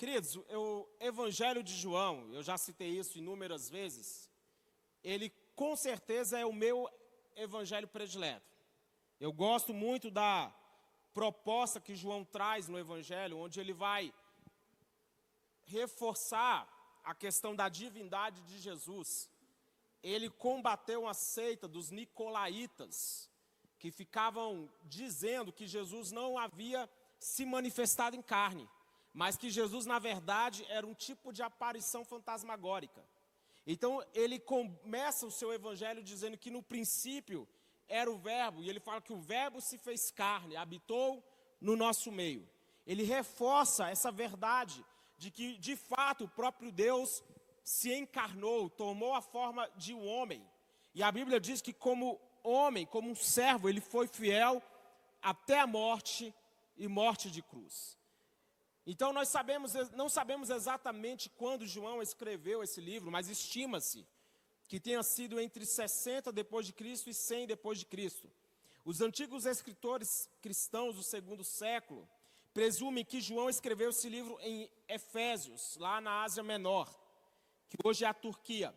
queridos, o Evangelho de João, eu já citei isso inúmeras vezes, ele com certeza é o meu evangelho predileto. Eu gosto muito da proposta que João traz no evangelho, onde ele vai reforçar a questão da divindade de Jesus. Ele combateu a seita dos nicolaítas, que ficavam dizendo que Jesus não havia se manifestado em carne, mas que Jesus, na verdade, era um tipo de aparição fantasmagórica. Então, ele começa o seu evangelho dizendo que no princípio era o Verbo, e ele fala que o Verbo se fez carne, habitou no nosso meio. Ele reforça essa verdade de que, de fato, o próprio Deus se encarnou, tomou a forma de um homem. E a Bíblia diz que, como homem, como um servo, ele foi fiel até a morte e morte de cruz. Então nós sabemos, não sabemos exatamente quando João escreveu esse livro, mas estima-se que tenha sido entre 60 depois de Cristo e 100 depois de Cristo. Os antigos escritores cristãos do segundo século presumem que João escreveu esse livro em Efésios, lá na Ásia Menor, que hoje é a Turquia.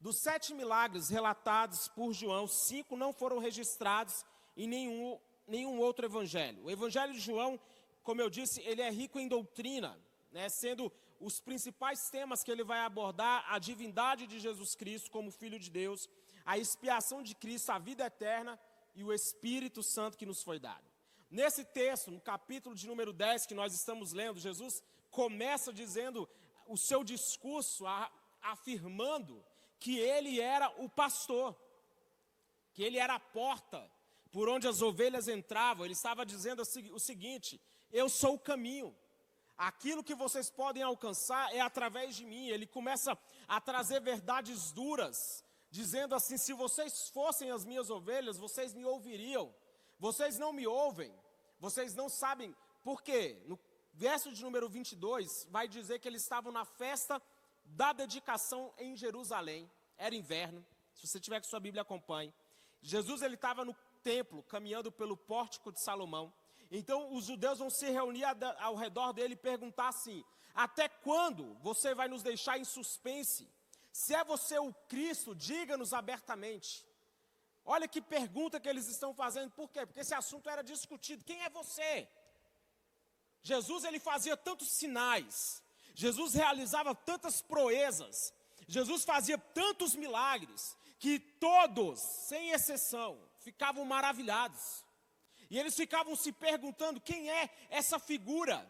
Dos sete milagres relatados por João, cinco não foram registrados em nenhum, nenhum outro evangelho. O evangelho de João, como eu disse, ele é rico em doutrina, né, sendo os principais temas que ele vai abordar a divindade de Jesus Cristo como Filho de Deus, a expiação de Cristo, a vida eterna e o Espírito Santo que nos foi dado. Nesse texto, no capítulo de número 10 que nós estamos lendo, Jesus começa dizendo o seu discurso, a, afirmando que ele era o pastor, que ele era a porta por onde as ovelhas entravam. Ele estava dizendo o seguinte: Eu sou o caminho. Aquilo que vocês podem alcançar é através de mim. Ele começa a trazer verdades duras, dizendo assim: se vocês fossem as minhas ovelhas, vocês me ouviriam. Vocês não me ouvem, vocês não sabem por quê. No verso de número 22, vai dizer que eles estavam na festa da dedicação em Jerusalém. Era inverno. Se você tiver com sua Bíblia, acompanhe. Jesus ele estava no templo, caminhando pelo pórtico de Salomão. Então os judeus vão se reunir ao redor dele e perguntar assim: Até quando você vai nos deixar em suspense? Se é você o Cristo, diga-nos abertamente. Olha que pergunta que eles estão fazendo. Por quê? Porque esse assunto era discutido. Quem é você? Jesus ele fazia tantos sinais. Jesus realizava tantas proezas, Jesus fazia tantos milagres, que todos, sem exceção, ficavam maravilhados. E eles ficavam se perguntando quem é essa figura.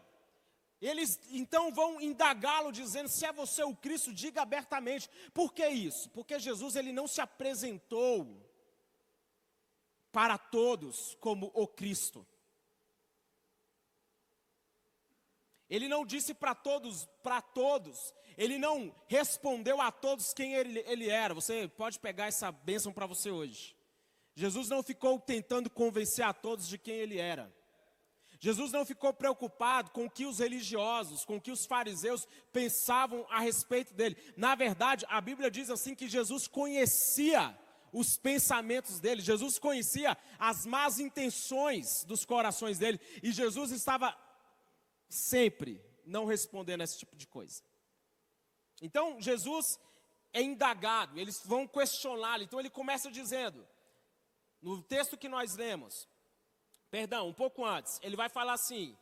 Eles então vão indagá-lo dizendo: "Se é você o Cristo, diga abertamente". Por que isso? Porque Jesus ele não se apresentou para todos como o Cristo. Ele não disse para todos, para todos. Ele não respondeu a todos quem ele, ele era. Você pode pegar essa bênção para você hoje. Jesus não ficou tentando convencer a todos de quem ele era. Jesus não ficou preocupado com o que os religiosos, com o que os fariseus pensavam a respeito dele. Na verdade, a Bíblia diz assim que Jesus conhecia os pensamentos dele, Jesus conhecia as más intenções dos corações dele, e Jesus estava sempre não respondendo a esse tipo de coisa. Então, Jesus é indagado, eles vão questioná-lo. Então, ele começa dizendo, no texto que nós lemos, perdão, um pouco antes, ele vai falar assim: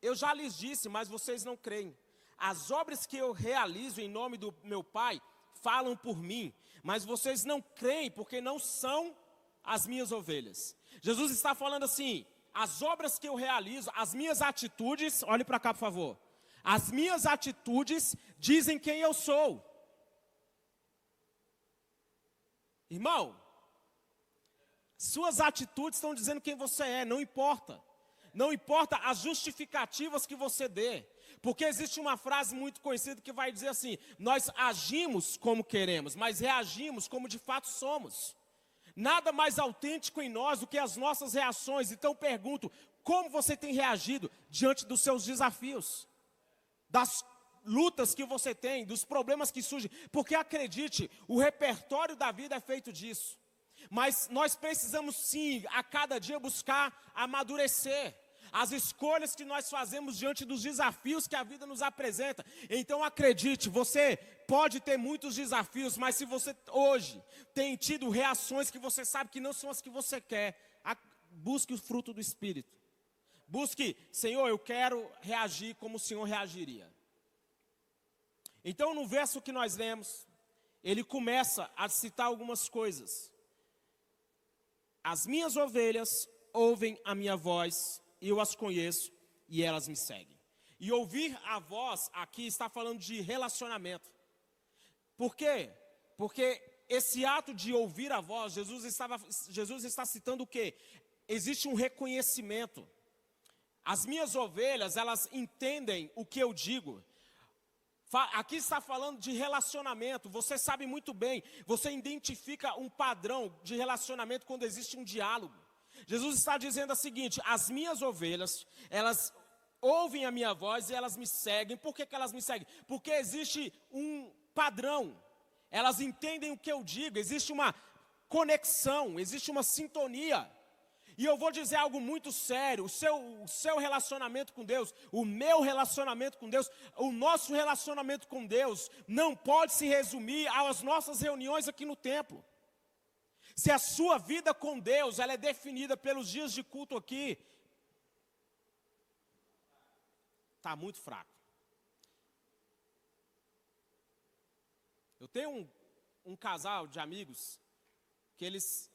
Eu já lhes disse, mas vocês não creem. As obras que eu realizo em nome do meu Pai falam por mim, mas vocês não creem porque não são as minhas ovelhas. Jesus está falando assim: as obras que eu realizo, as minhas atitudes, olhe para cá, por favor. As minhas atitudes dizem quem eu sou. Irmão, suas atitudes estão dizendo quem você é, não importa. Não importa as justificativas que você dê. Porque existe uma frase muito conhecida que vai dizer assim: nós agimos como queremos, mas reagimos como de fato somos. Nada mais autêntico em nós do que as nossas reações. Então pergunto: como você tem reagido diante dos seus desafios? Das lutas que você tem, dos problemas que surgem? Porque acredite, o repertório da vida é feito disso. Mas nós precisamos sim, a cada dia, buscar amadurecer. as escolhas que nós fazemos diante dos desafios que a vida nos apresenta. Então acredite, você pode ter muitos desafios, mas se você hoje tem tido reações que você sabe que não são as que você quer, busque o fruto do Espírito. Busque, Senhor, eu quero reagir como o Senhor reagiria. Então, no verso que nós lemos, ele começa a citar algumas coisas. As minhas ovelhas ouvem a minha voz, eu as conheço, e elas me seguem. E ouvir a voz aqui está falando de relacionamento. Por quê? Porque esse ato de ouvir a voz, Jesus, estava, Jesus está citando o quê? Existe um reconhecimento. As minhas ovelhas, elas entendem o que eu digo. Aqui está falando de relacionamento. Você sabe muito bem, você identifica um padrão de relacionamento quando existe um diálogo. Jesus está dizendo o seguinte: as minhas ovelhas, elas ouvem a minha voz e elas me seguem. Por que, que elas me seguem? Porque existe um padrão. Elas entendem o que eu digo, existe uma conexão, existe uma sintonia. E eu vou dizer algo muito sério: o seu, o seu relacionamento com Deus, o meu relacionamento com Deus, o nosso relacionamento com Deus, não pode se resumir às nossas reuniões aqui no templo. Se a sua vida com Deus ela é definida pelos dias de culto aqui, está muito fraco. Eu tenho um, um casal de amigos que eles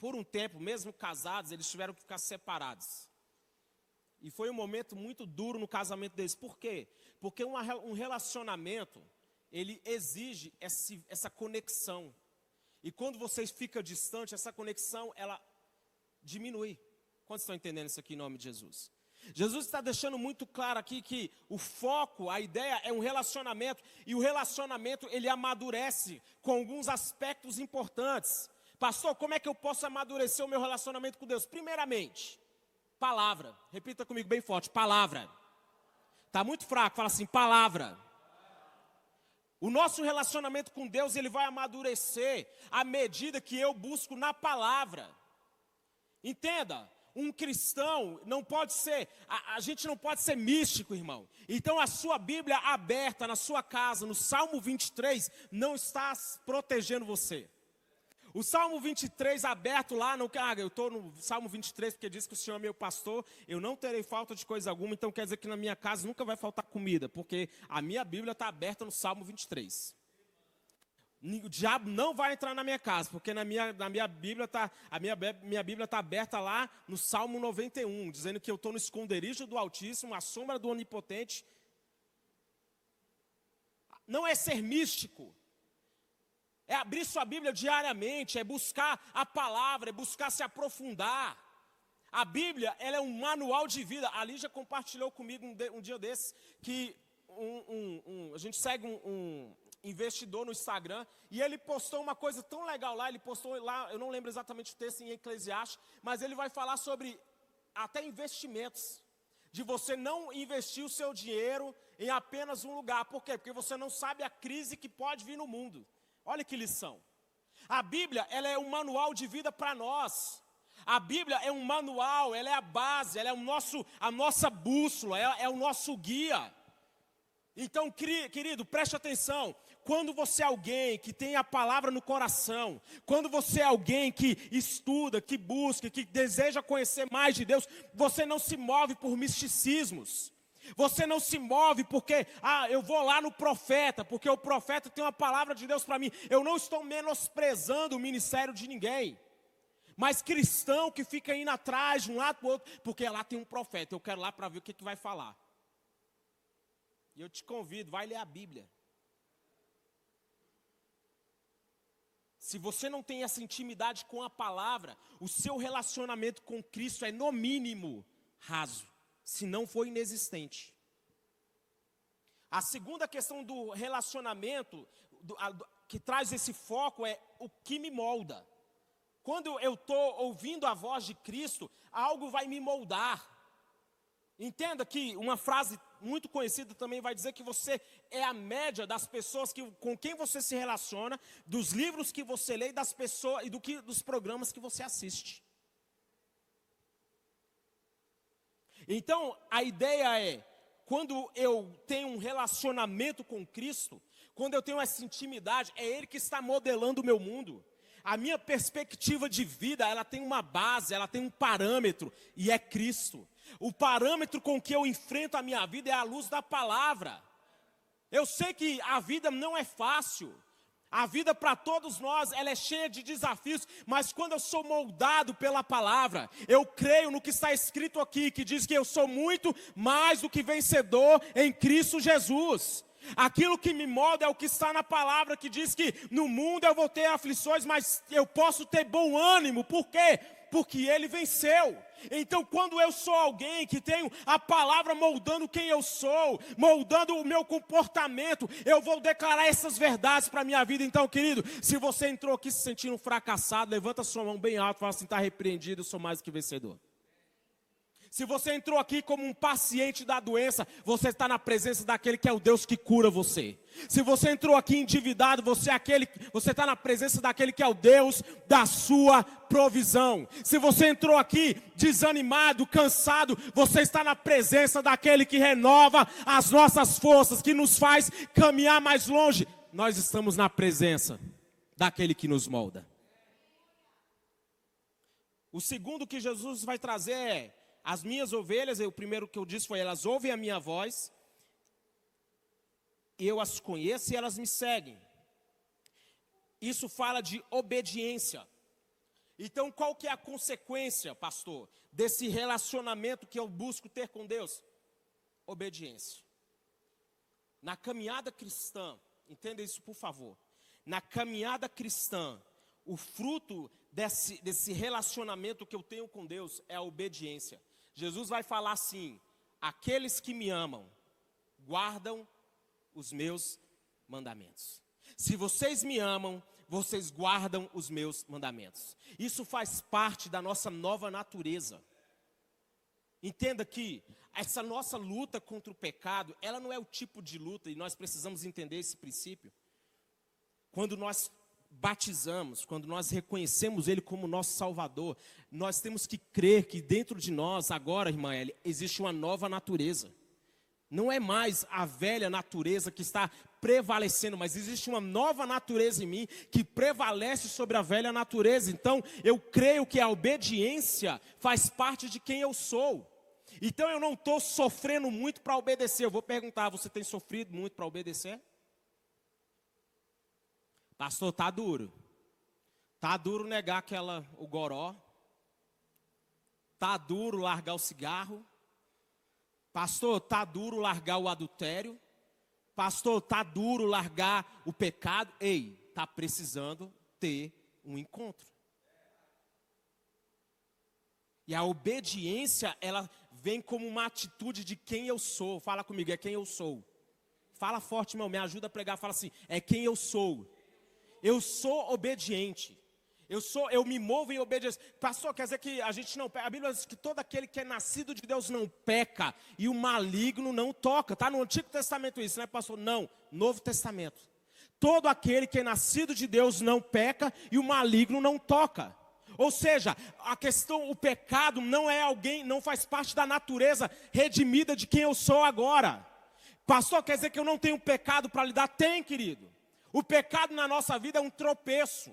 por um tempo, mesmo casados, eles tiveram que ficar separados. E foi um momento muito duro no casamento deles. Por quê? Porque uma, um relacionamento, ele exige esse, essa conexão. E quando você fica distante, essa conexão, ela diminui. Quantos estão entendendo isso aqui em nome de Jesus? Jesus está deixando muito claro aqui que o foco, a ideia é um relacionamento. E o relacionamento, ele amadurece com alguns aspectos importantes. Pastor, como é que eu posso amadurecer o meu relacionamento com Deus? Primeiramente, palavra. Repita comigo bem forte: palavra. Está muito fraco, fala assim: palavra. O nosso relacionamento com Deus, ele vai amadurecer à medida que eu busco na palavra. Entenda, um cristão não pode ser, a, a, gente não pode ser místico, irmão. Então a sua Bíblia aberta na sua casa, no Salmo 23, não está protegendo você. O Salmo 23 aberto lá no. Ah, eu estou no Salmo 23 porque diz que o Senhor é meu pastor, eu não terei falta de coisa alguma, então quer dizer que na minha casa nunca vai faltar comida, porque a minha Bíblia está aberta no Salmo 23. O diabo não vai entrar na minha casa, porque na minha, na minha Bíblia está a minha, minha Bíblia está aberta lá no Salmo 91, dizendo que eu estou no esconderijo do Altíssimo, à sombra do Onipotente. Não é ser místico, é abrir sua Bíblia diariamente, é buscar a palavra, é buscar se aprofundar. A Bíblia, ela é um manual de vida. A Lígia compartilhou comigo um, de, um dia desses que um, um, a gente segue um, investidor no Instagram e ele postou uma coisa tão legal lá. Ele postou lá, eu não lembro exatamente o texto em Eclesiastes, mas ele vai falar sobre até investimentos. De você não investir o seu dinheiro em apenas um lugar. Por quê? Porque você não sabe a crise que pode vir no mundo. Olha que lição. A Bíblia, ela é um manual de vida para nós. A Bíblia é um manual, ela é a base, ela é o nosso, a nossa bússola, é, é o nosso guia. Então, querido, preste atenção. Quando você é alguém que tem a palavra no coração, quando você é alguém que estuda, que busca, que deseja conhecer mais de Deus, você não se move por misticismos. Você não se move porque, ah, eu vou lá no profeta, porque o profeta tem uma palavra de Deus para mim. Eu não estou menosprezando o ministério de ninguém. Mas cristão que fica indo atrás de um lado para o outro, porque lá tem um profeta, eu quero lá para ver o que, que vai falar. E eu te convido, vai ler a Bíblia. Se você não tem essa intimidade com a palavra, o seu relacionamento com Cristo é, no mínimo, raso se não for inexistente. A segunda questão do relacionamento, do, a, do, que traz esse foco, é o que me molda. Quando eu estou ouvindo a voz de Cristo, algo vai me moldar. Entenda que uma frase muito conhecida também vai dizer que você é a média das pessoas que, com quem você se relaciona, dos livros que você lê das pessoas e do que, dos programas que você assiste. Então, a ideia é, quando eu tenho um relacionamento com Cristo, quando eu tenho essa intimidade, é Ele que está modelando o meu mundo. A minha perspectiva de vida, ela tem uma base, ela tem um parâmetro, e é Cristo. O parâmetro com que eu enfrento a minha vida é a luz da palavra. Eu sei que a vida não é fácil. A vida para todos nós, ela é cheia de desafios, mas quando eu sou moldado pela palavra, eu creio no que está escrito aqui, que diz que eu sou muito mais do que vencedor em Cristo Jesus. Aquilo que me molda é o que está na palavra, que diz que no mundo eu vou ter aflições, mas eu posso ter bom ânimo. Por quê? Porque ele venceu. Então, quando eu sou alguém que tenho a palavra moldando quem eu sou, moldando o meu comportamento, eu vou declarar essas verdades para a minha vida. Então, querido, se você entrou aqui se sentindo fracassado, levanta sua mão bem alto e fala assim: está repreendido, eu sou mais do que vencedor. Se você entrou aqui como um paciente da doença, você está na presença daquele que é o Deus que cura você. Se você entrou aqui endividado, você é aquele, você está na presença daquele que é o Deus da sua provisão. Se você entrou aqui desanimado, cansado, você está na presença daquele que renova as nossas forças, que nos faz caminhar mais longe. Nós estamos na presença daquele que nos molda. O segundo que Jesus vai trazer é as minhas ovelhas, o primeiro que eu disse foi: elas ouvem a minha voz, eu as conheço e elas me seguem. Isso fala de obediência. Então, qual que é a consequência, pastor, desse relacionamento que eu busco ter com Deus? Obediência. Na caminhada cristã, entenda isso por favor. Na caminhada cristã, o fruto desse, desse relacionamento que eu tenho com Deus é a obediência. Jesus vai falar assim: aqueles que me amam, guardam os meus mandamentos. Se vocês me amam, vocês guardam os meus mandamentos. Isso faz parte da nossa nova natureza. Entenda que essa nossa luta contra o pecado, ela não é o tipo de luta, e nós precisamos entender esse princípio. Quando nós batizamos, quando nós reconhecemos Ele como nosso Salvador, nós temos que crer que dentro de nós, agora, irmã Eli, existe uma nova natureza. Não é mais a velha natureza que está prevalecendo, mas existe uma nova natureza em mim que prevalece sobre a velha natureza. Então, eu creio que a obediência faz parte de quem eu sou. Então, eu não estou sofrendo muito para obedecer. Eu vou perguntar: você tem sofrido muito para obedecer? Pastor, tá duro. Tá duro negar aquela o goró. Tá duro largar o cigarro. Pastor, tá duro largar o adultério. Pastor, tá duro largar o pecado. Ei, tá precisando ter um encontro. E a obediência, ela vem como uma atitude de quem eu sou. Fala comigo, é quem eu sou. Fala forte, irmão, me ajuda a pregar. Fala assim, é quem eu sou eu sou obediente. Eu sou, eu me movo em obediência. Pastor, quer dizer que a gente não peca. A Bíblia diz que todo aquele que é nascido de Deus não peca e o maligno não toca. Está no Antigo Testamento isso, né, pastor? Não, Novo Testamento. Todo aquele que é nascido de Deus não peca e o maligno não toca. Ou seja, a questão, o pecado não é alguém, não faz parte da natureza redimida de quem eu sou agora. Pastor, quer dizer que eu não tenho pecado para lidar? Tem, querido. O pecado na nossa vida é um tropeço.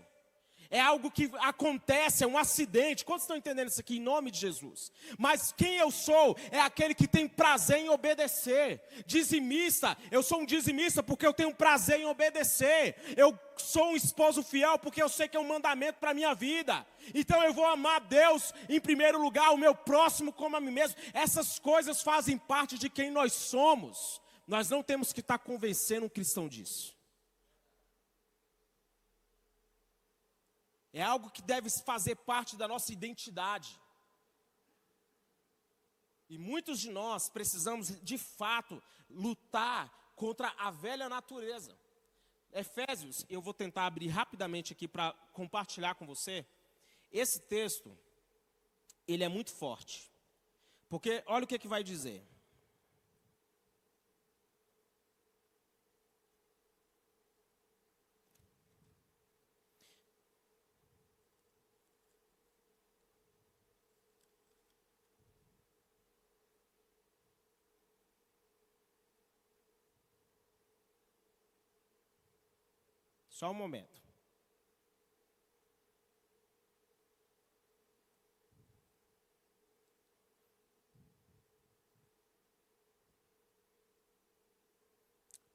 É algo que acontece, é um acidente. Quantos estão entendendo isso aqui em nome de Jesus? Mas quem eu sou é aquele que tem prazer em obedecer. Dizimista, eu sou um dizimista porque eu tenho prazer em obedecer. Eu sou um esposo fiel porque eu sei que é um mandamento para a minha vida. Então eu vou amar Deus em primeiro lugar, o meu próximo como a mim mesmo. Essas coisas fazem parte de quem nós somos. Nós não temos que estar convencendo um cristão disso. É algo que deve fazer parte da nossa identidade. E muitos de nós precisamos, de fato, lutar contra a velha natureza. Efésios, eu vou tentar abrir rapidamente aqui para compartilhar com você. Esse texto, ele é muito forte. Porque olha o que, é que vai dizer. Só um momento.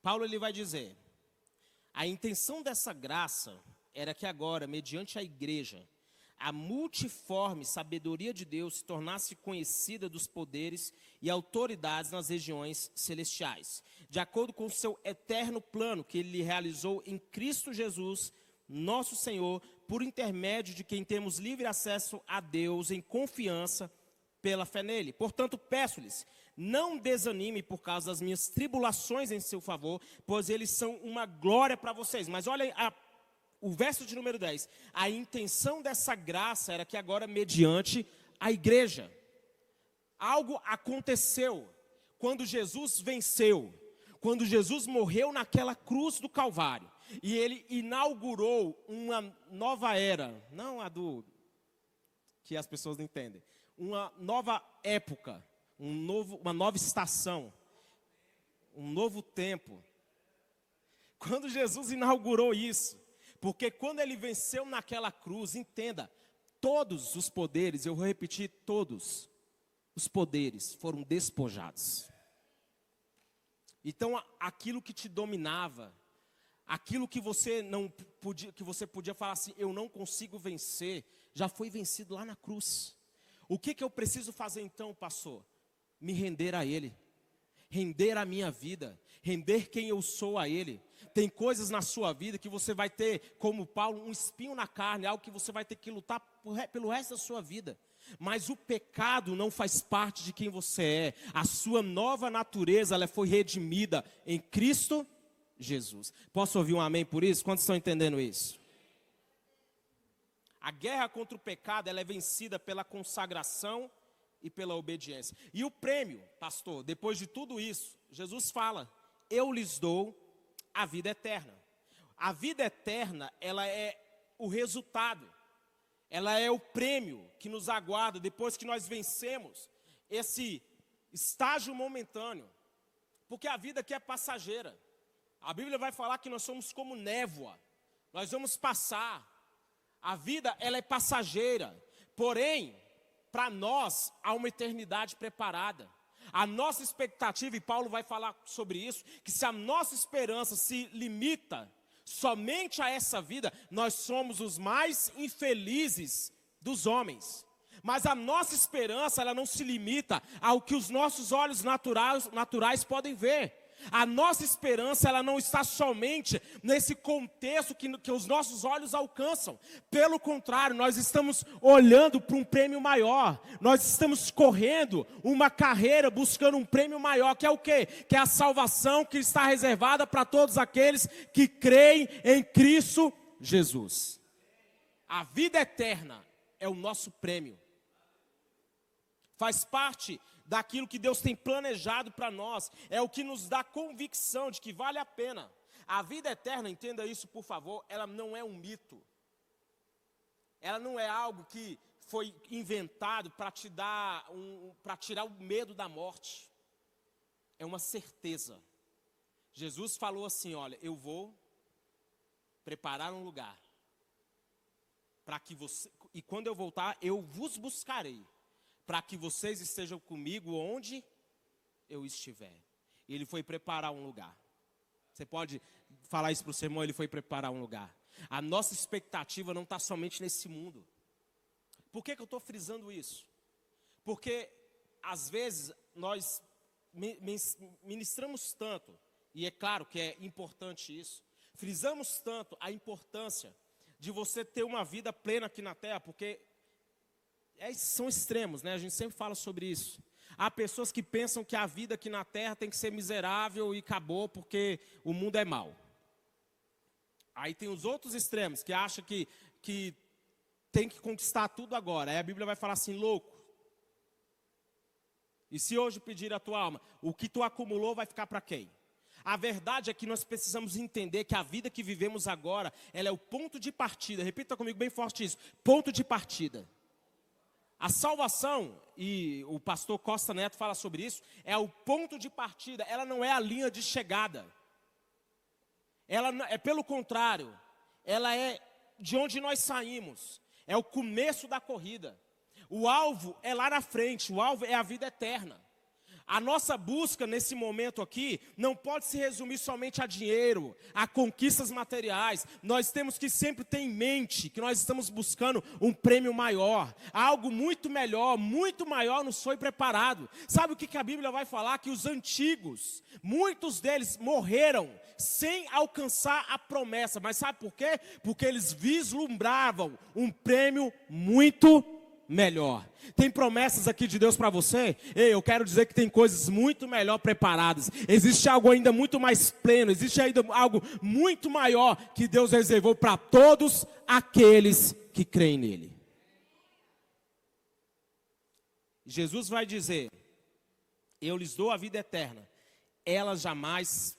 Paulo ele vai dizer: a intenção dessa graça era que agora, mediante a igreja, a multiforme sabedoria de Deus se tornasse conhecida dos poderes e autoridades nas regiões celestiais, de acordo com o seu eterno plano que ele realizou em Cristo Jesus, nosso Senhor, por intermédio de quem temos livre acesso a Deus em confiança pela fé nele. Portanto, peço-lhes, não desanime por causa das minhas tribulações em seu favor, pois eles são uma glória para vocês. Mas olha a, o verso de número 10. A intenção dessa graça era que agora, mediante a igreja, algo aconteceu quando Jesus venceu, quando Jesus morreu naquela cruz do Calvário, e ele inaugurou uma nova era, não a do que as pessoas não entendem, uma nova época, um novo, uma nova estação, um novo tempo. Quando Jesus inaugurou isso, porque quando ele venceu naquela cruz, entenda, todos os poderes, eu vou repetir, todos os poderes foram despojados. Então, aquilo que te dominava, aquilo que você não podia, que você podia falar assim, eu não consigo vencer, já foi vencido lá na cruz. O que, que eu preciso fazer então, pastor? Me render a Ele, render a minha vida, render quem eu sou a Ele. Tem coisas na sua vida que você vai ter, como Paulo, um espinho na carne, algo que você vai ter que lutar pelo resto da sua vida. Mas o pecado não faz parte de quem você é. A sua nova natureza, ela foi redimida em Cristo Jesus. Posso ouvir um amém por isso? Quantos estão entendendo isso? A guerra contra o pecado ela é vencida pela consagração e pela obediência. E o prêmio, pastor, depois de tudo isso, Jesus fala: Eu lhes dou a vida eterna. A vida eterna, ela é o resultado, ela é o prêmio que nos aguarda depois que nós vencemos esse estágio momentâneo. Porque a vida aqui é passageira. A Bíblia vai falar que nós somos como névoa. Nós vamos passar. A vida ela é passageira, porém, para nós há uma eternidade preparada. A nossa expectativa, e Paulo vai falar sobre isso, que se a nossa esperança se limita somente a essa vida, nós somos os mais infelizes dos homens. Mas a nossa esperança, ela não se limita ao que os nossos olhos naturais, naturais podem ver. A nossa esperança ela não está somente nesse contexto que, que os nossos olhos alcançam. Pelo contrário, nós estamos olhando para um prêmio maior. Nós estamos correndo uma carreira buscando um prêmio maior, que é o quê? Que é a salvação que está reservada para todos aqueles que creem em Cristo Jesus. A vida eterna é o nosso prêmio. Faz parte daquilo que Deus tem planejado para nós, é o que nos dá convicção de que vale a pena. A vida eterna, entenda isso por favor, ela não é um mito. Ela não é algo que foi inventado para te dar um, para tirar o medo da morte. É uma certeza. Jesus falou assim: "Olha, eu vou preparar um lugar para que você e quando eu voltar, eu vos buscarei para que vocês estejam comigo onde eu estiver. Ele foi preparar um lugar. Você pode falar isso para o seu irmão, ele foi preparar um lugar. A nossa expectativa não está somente nesse mundo. Por que, que eu estou frisando isso? Porque, às vezes, nós ministramos tanto, e é claro que é importante isso, frisamos tanto a importância de você ter uma vida plena aqui na terra, porque é, são extremos, né? A gente sempre fala sobre isso. Há pessoas que pensam que a vida aqui na terra tem que ser miserável e acabou porque o mundo é mau. Aí tem os outros extremos que acham que, que tem que conquistar tudo agora. Aí a Bíblia vai falar assim, louco. E se hoje pedir a tua alma, o que tu acumulou vai ficar para quem? A verdade é que nós precisamos entender que a vida que vivemos agora, ela é o ponto de partida. Repita comigo bem forte isso. Ponto de partida. A salvação, e o pastor Costa Neto fala sobre isso, é o ponto de partida, ela não é a linha de chegada. Ela é pelo contrário, ela é de onde nós saímos, é o começo da corrida. O alvo é lá na frente, o alvo é a vida eterna. A nossa busca nesse momento aqui não pode se resumir somente a dinheiro, a conquistas materiais. Nós temos que sempre ter em mente que nós estamos buscando um prêmio maior, algo muito melhor, muito maior nos foi preparado. Sabe o que a Bíblia vai falar? Que os antigos, muitos deles morreram sem alcançar a promessa. Mas sabe por quê? Porque eles vislumbravam um prêmio muito melhor. Tem promessas aqui de Deus para você? Ei, eu quero dizer que tem coisas muito melhor preparadas. Existe algo ainda muito mais pleno, existe ainda algo muito maior que Deus reservou para todos aqueles que creem nele. Jesus vai dizer: Eu lhes dou a vida eterna, elas jamais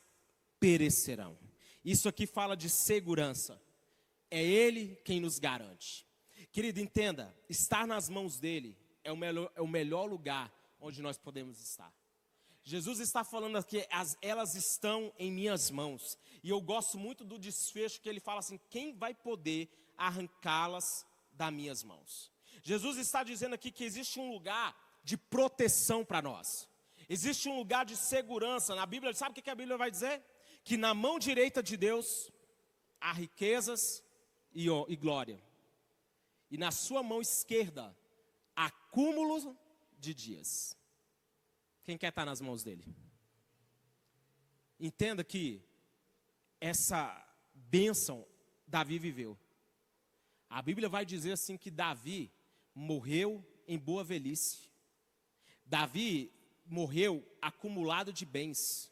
perecerão. Isso aqui fala de segurança. É Ele quem nos garante. Querido, entenda: estar nas mãos dele é o melhor, é o melhor lugar onde nós podemos estar. Jesus está falando aqui, as, elas estão em minhas mãos. E eu gosto muito do desfecho que ele fala assim: quem vai poder arrancá-las das minhas mãos? Jesus está dizendo aqui que existe um lugar de proteção para nós. Existe um lugar de segurança. Na Bíblia, sabe o que a Bíblia vai dizer? Que na mão direita de Deus há riquezas e, e glória e na sua mão esquerda acúmulo de dias. Quem quer estar nas mãos dele? Entenda que essa bênção Davi viveu. A Bíblia vai dizer assim que Davi morreu em boa velhice. Davi morreu acumulado de bens.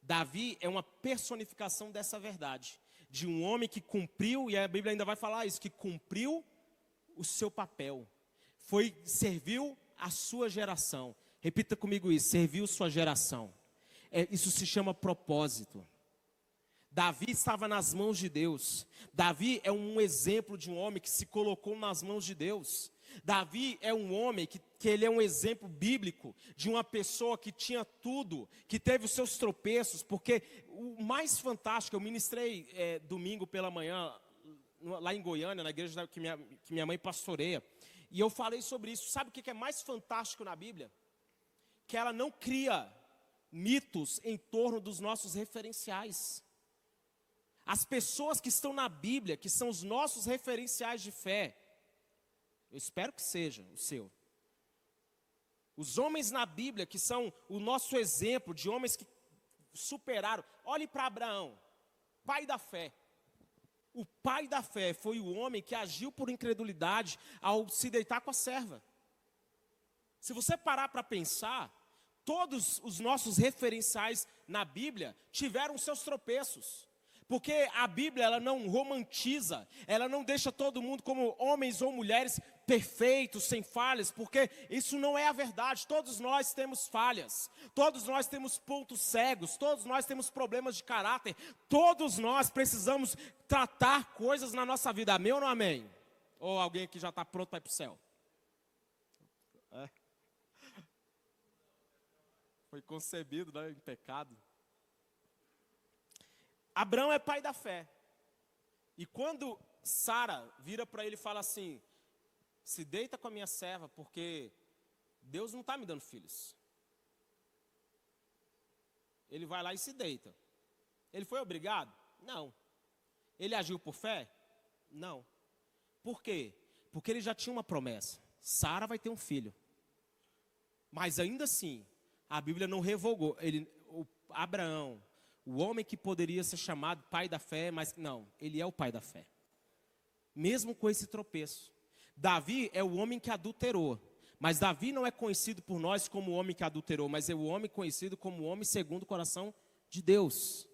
Davi é uma personificação dessa verdade, de um homem que cumpriu, e a Bíblia ainda vai falar isso, que cumpriu o seu papel. Foi serviu a sua geração. Repita comigo isso: serviu sua geração. É, isso se chama propósito. Davi estava nas mãos de Deus. Davi é um exemplo de um homem que se colocou nas mãos de Deus. Davi é um homem que, que ele é um exemplo bíblico de uma pessoa que tinha tudo, que teve os seus tropeços, porque o mais fantástico, eu ministrei é, domingo pela manhã lá em Goiânia, na igreja que minha, que minha mãe pastoreia. E eu falei sobre isso. Sabe o que é mais fantástico na Bíblia? Que ela não cria mitos em torno dos nossos referenciais. As pessoas que estão na Bíblia, que são os nossos referenciais de fé, eu espero que seja o seu. Os homens na Bíblia, que são o nosso exemplo de homens que superaram. Olhe para Abraão, pai da fé. O pai da fé foi o homem que agiu por incredulidade ao se deitar com a serva. Se você parar para pensar, todos os nossos referenciais na Bíblia tiveram seus tropeços. Porque a Bíblia ela não romantiza, ela não deixa todo mundo como homens ou mulheres perfeitos, sem falhas, porque isso não é a verdade. Todos nós temos falhas, todos nós temos pontos cegos, todos nós temos problemas de caráter, todos nós precisamos tratar coisas na nossa vida. Amém ou não amém? Ou alguém que já está pronto para ir para o céu? É. Foi concebido né, em pecado. Abraão é pai da fé. E quando Sara vira para ele e fala assim: se deita com a minha serva, porque Deus não está me dando filhos. Ele vai lá e se deita. Ele foi obrigado? Não. Ele agiu por fé? Não. Por quê? Porque ele já tinha uma promessa: Sara vai ter um filho. Mas ainda assim, a Bíblia não revogou. Ele, o Abraão, o homem que poderia ser chamado pai da fé, mas não, ele é o pai da fé. Mesmo com esse tropeço. Davi é o homem que adulterou. Mas Davi não é conhecido por nós como o homem que adulterou, mas é o homem conhecido como o homem segundo o coração de Deus.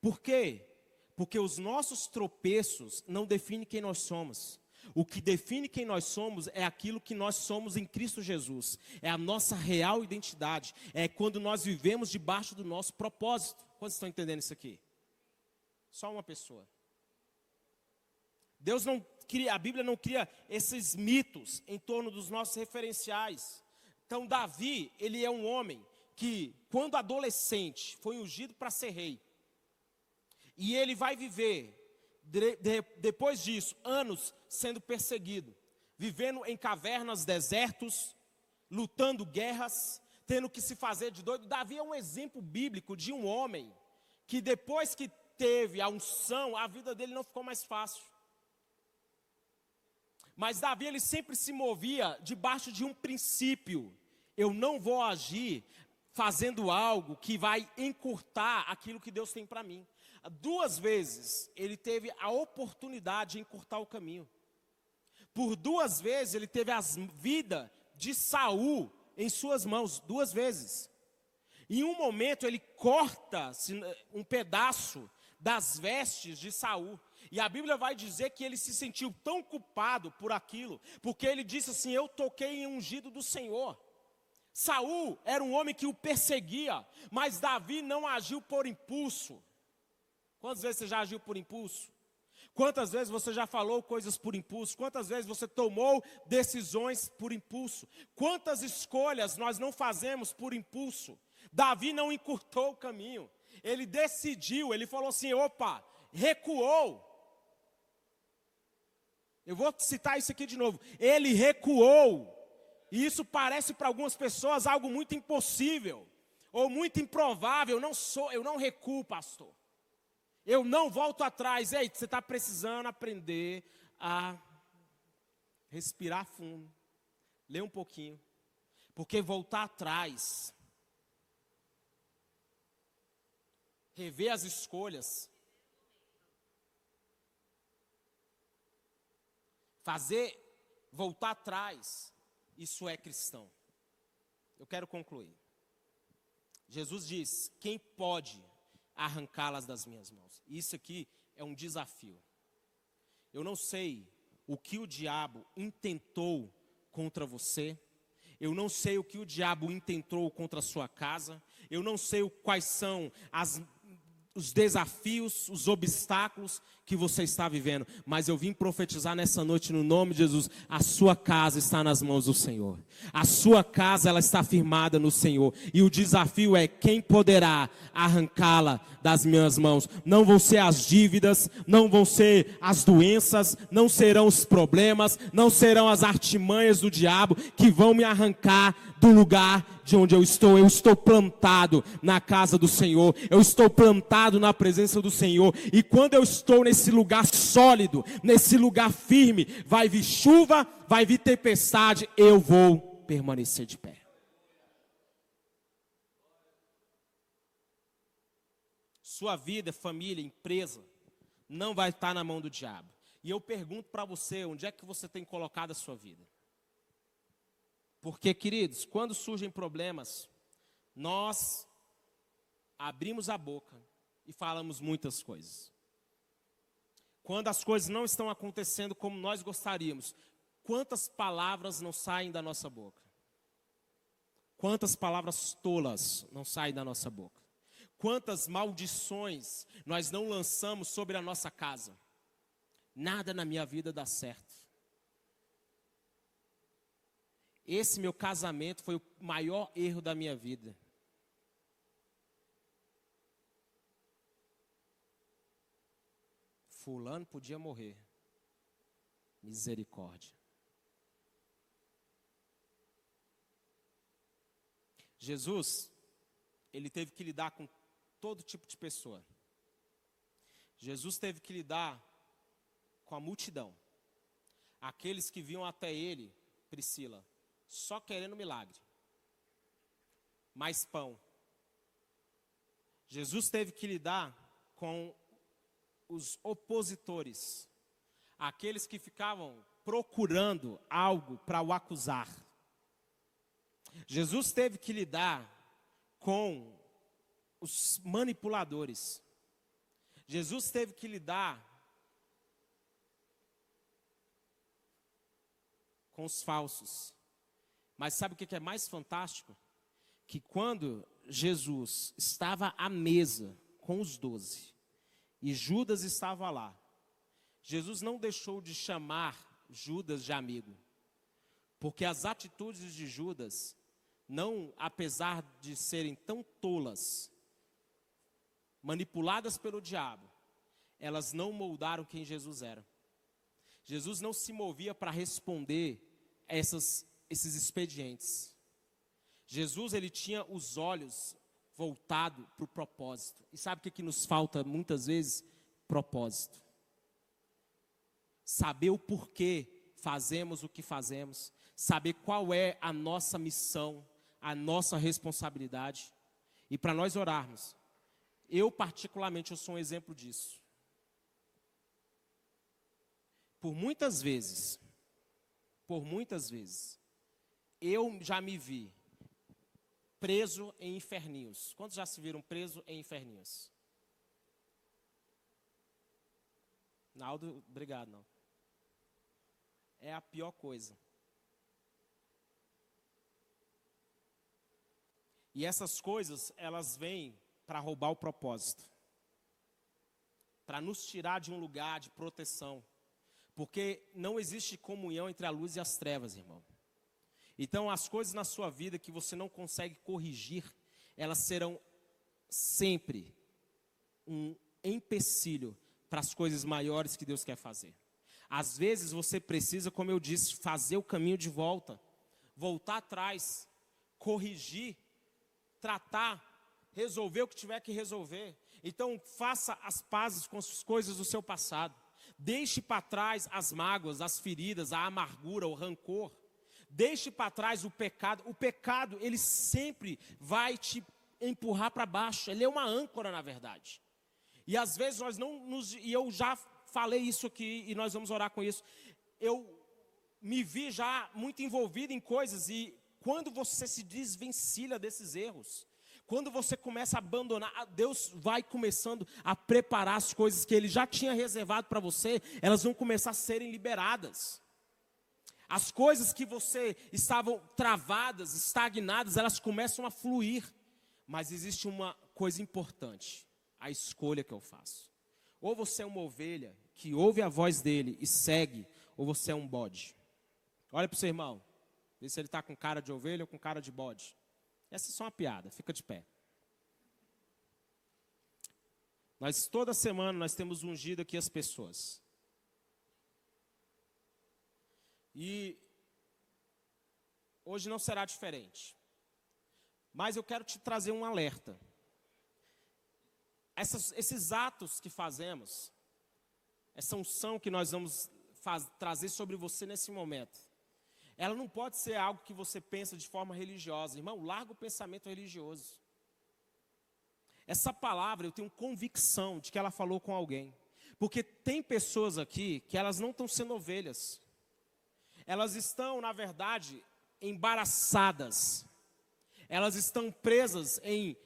Por quê? Porque os nossos tropeços não definem quem nós somos. O que define quem nós somos é aquilo que nós somos em Cristo Jesus. É a nossa real identidade. É quando nós vivemos debaixo do nosso propósito. Quantos estão entendendo isso aqui? Só uma pessoa. Deus não cria, a Bíblia não cria esses mitos em torno dos nossos referenciais. Então, Davi, ele é um homem que, quando adolescente, foi ungido para ser rei. E ele vai viver de, de, depois disso, anos sendo perseguido, vivendo em cavernas, desertos, lutando guerras, tendo que se fazer de doido. Davi é um exemplo bíblico de um homem que depois que teve a unção, a vida dele não ficou mais fácil. Mas Davi ele sempre se movia debaixo de um princípio. Eu não vou agir fazendo algo que vai encurtar aquilo que Deus tem para mim. Duas vezes ele teve a oportunidade de encurtar o caminho. Por duas vezes ele teve a vida de Saul em suas mãos, duas vezes. Em um momento ele corta um pedaço das vestes de Saul. E a Bíblia vai dizer que ele se sentiu tão culpado por aquilo, porque ele disse assim: Eu toquei em ungido do Senhor. Saul era um homem que o perseguia, mas Davi não agiu por impulso. Quantas vezes você já agiu por impulso? Quantas vezes você já falou coisas por impulso? Quantas vezes você tomou decisões por impulso? Quantas escolhas nós não fazemos por impulso? Davi não encurtou o caminho, ele decidiu, ele falou assim: opa, recuou. Eu vou citar isso aqui de novo. Ele recuou. E isso parece para algumas pessoas algo muito impossível ou muito improvável. não sou, eu não recuo, pastor. Eu não volto atrás. Ei, você está precisando aprender a respirar fundo, ler um pouquinho, porque voltar atrás, rever as escolhas, fazer voltar atrás, isso é cristão. Eu quero concluir. Jesus diz: quem pode arrancá-las das minhas mãos. Isso aqui é um desafio. Eu não sei o que o diabo intentou contra você. Eu não sei o que o diabo intentou contra a sua casa. Eu não sei quais são as os desafios, os obstáculos que você está vivendo, mas eu vim profetizar nessa noite no nome de Jesus, a sua casa está nas mãos do Senhor. A sua casa ela está firmada no Senhor, e o desafio é quem poderá arrancá-la das minhas mãos. Não vão ser as dívidas, não vão ser as doenças, não serão os problemas, não serão as artimanhas do diabo que vão me arrancar do lugar de onde eu estou. Eu estou plantado na casa do Senhor. Eu estou plantado na presença do Senhor. E quando eu estou nesse lugar sólido, nesse lugar firme, vai vir chuva, vai vir tempestade, eu vou permanecer de pé. Sua vida, família, empresa, não vai estar na mão do diabo. E eu pergunto para você, onde é que você tem colocado a sua vida? Porque, queridos, quando surgem problemas, nós abrimos a boca e falamos muitas coisas. Quando as coisas não estão acontecendo como nós gostaríamos, quantas palavras não saem da nossa boca? Quantas palavras tolas não saem da nossa boca? Quantas maldições nós não lançamos sobre a nossa casa? Nada na minha vida dá certo. Esse meu casamento foi o maior erro da minha vida. Fulano podia morrer. Misericórdia. Jesus, ele teve que lidar com todo tipo de pessoa. Jesus teve que lidar com a multidão. Aqueles que vinham até ele, Priscila, só querendo milagre. Mais pão. Jesus teve que lidar com os opositores, aqueles que ficavam procurando algo para o acusar. Jesus teve que lidar com os manipuladores. Jesus teve que lidar com os falsos. Mas sabe o que é mais fantástico? Que quando Jesus estava à mesa com os doze e Judas estava lá, Jesus não deixou de chamar Judas de amigo, porque as atitudes de Judas, não, apesar de serem tão tolas, manipuladas pelo diabo, elas não moldaram quem Jesus era. Jesus não se movia para responder essas, esses expedientes. Jesus ele tinha os olhos voltados para o propósito. E sabe o que, que nos falta muitas vezes? Propósito. Saber o porquê fazemos o que fazemos, saber qual é a nossa missão, a nossa responsabilidade. E para nós orarmos, eu particularmente eu sou um exemplo disso. Por muitas vezes, por muitas vezes, eu já me vi preso em inferninhos. Quantos já se viram preso em inferninhos? Naldo, obrigado, não. É a pior coisa. E essas coisas, elas vêm para roubar o propósito. Para nos tirar de um lugar de proteção. Porque não existe comunhão entre a luz e as trevas, irmão. Então, as coisas na sua vida que você não consegue corrigir, elas serão sempre um empecilho para as coisas maiores que Deus quer fazer. Às vezes você precisa, como eu disse, fazer o caminho de volta, voltar atrás, corrigir, tratar, resolver o que tiver que resolver. Então, faça as pazes com as coisas do seu passado. Deixe para trás as mágoas, as feridas, a amargura, o rancor. Deixe para trás o pecado. O pecado, ele sempre vai te empurrar para baixo. Ele é uma âncora, na verdade. E às vezes nós não nos. E eu já falei isso aqui e nós vamos orar com isso. Eu me vi já muito envolvido em coisas e quando você se desvencilha desses erros, quando você começa a abandonar, Deus vai começando a preparar as coisas que Ele já tinha reservado para você, elas vão começar a serem liberadas. As coisas que você estavam travadas, estagnadas, elas começam a fluir. Mas existe uma coisa importante: a escolha que eu faço. Ou você é uma ovelha que ouve a voz dele e segue, ou você é um bode. Olha para o seu irmão, vê se ele está com cara de ovelha ou com cara de bode. Essa é só uma piada, fica de pé. Nós toda semana nós temos ungido aqui as pessoas. E hoje não será diferente. Mas eu quero te trazer um alerta. Essas, esses atos que fazemos, essa unção que nós vamos faz, trazer sobre você nesse momento, ela não pode ser algo que você pensa de forma religiosa. Irmão, larga o pensamento religioso. Essa palavra eu tenho convicção de que ela falou com alguém. Porque tem pessoas aqui que elas não estão sendo ovelhas elas estão, na verdade, embaraçadas. Elas estão presas em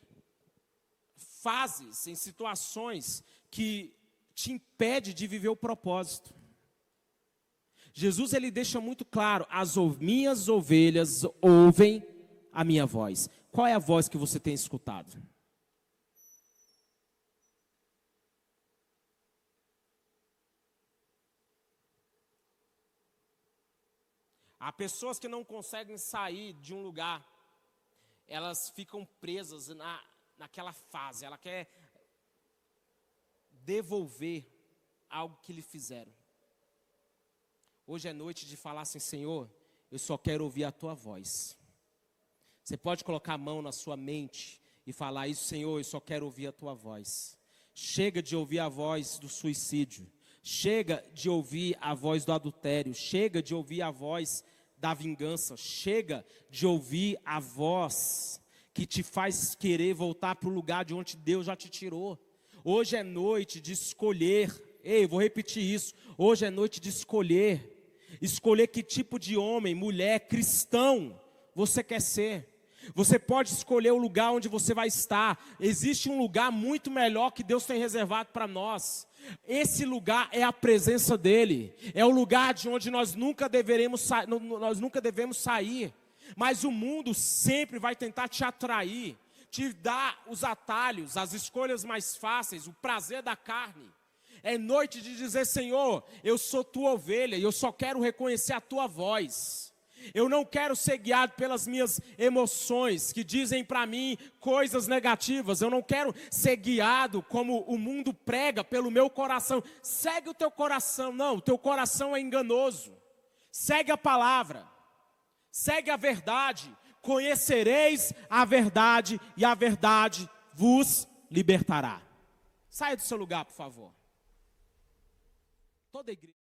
fases, em situações que te impede de viver o propósito. Jesus ele deixa muito claro: as minhas ovelhas ouvem a minha voz. Qual é a voz que você tem escutado? Há pessoas que não conseguem sair de um lugar, elas ficam presas na, naquela fase, ela quer devolver algo que lhe fizeram. Hoje é noite de falar assim, Senhor, eu só quero ouvir a tua voz. Você pode colocar a mão na sua mente e falar isso, Senhor, eu só quero ouvir a tua voz. Chega de ouvir a voz do suicídio. Chega de ouvir a voz do adultério. Chega de ouvir a voz da vingança. Chega de ouvir a voz que te faz querer voltar para o lugar de onde Deus já te tirou. Hoje é noite de escolher. Ei, vou repetir isso. Hoje é noite de escolher. Escolher que tipo de homem, mulher, cristão você quer ser. Você pode escolher o lugar onde você vai estar. Existe um lugar muito melhor que Deus tem reservado para nós. Esse lugar é a presença dele. É o lugar de onde nós nunca deveremos nós nunca devemos sair. Mas o mundo sempre vai tentar te atrair, te dar os atalhos, as escolhas mais fáceis, o prazer da carne. É noite de dizer, Senhor, eu sou tua ovelha e eu só quero reconhecer a tua voz. Eu não quero ser guiado pelas minhas emoções que dizem para mim coisas negativas. Eu não quero ser guiado como o mundo prega pelo meu coração. Segue o teu coração. Não, o teu coração é enganoso. Segue a palavra. Segue a verdade. Conhecereis a verdade e a verdade vos libertará. Saia do seu lugar, por favor. Toda igreja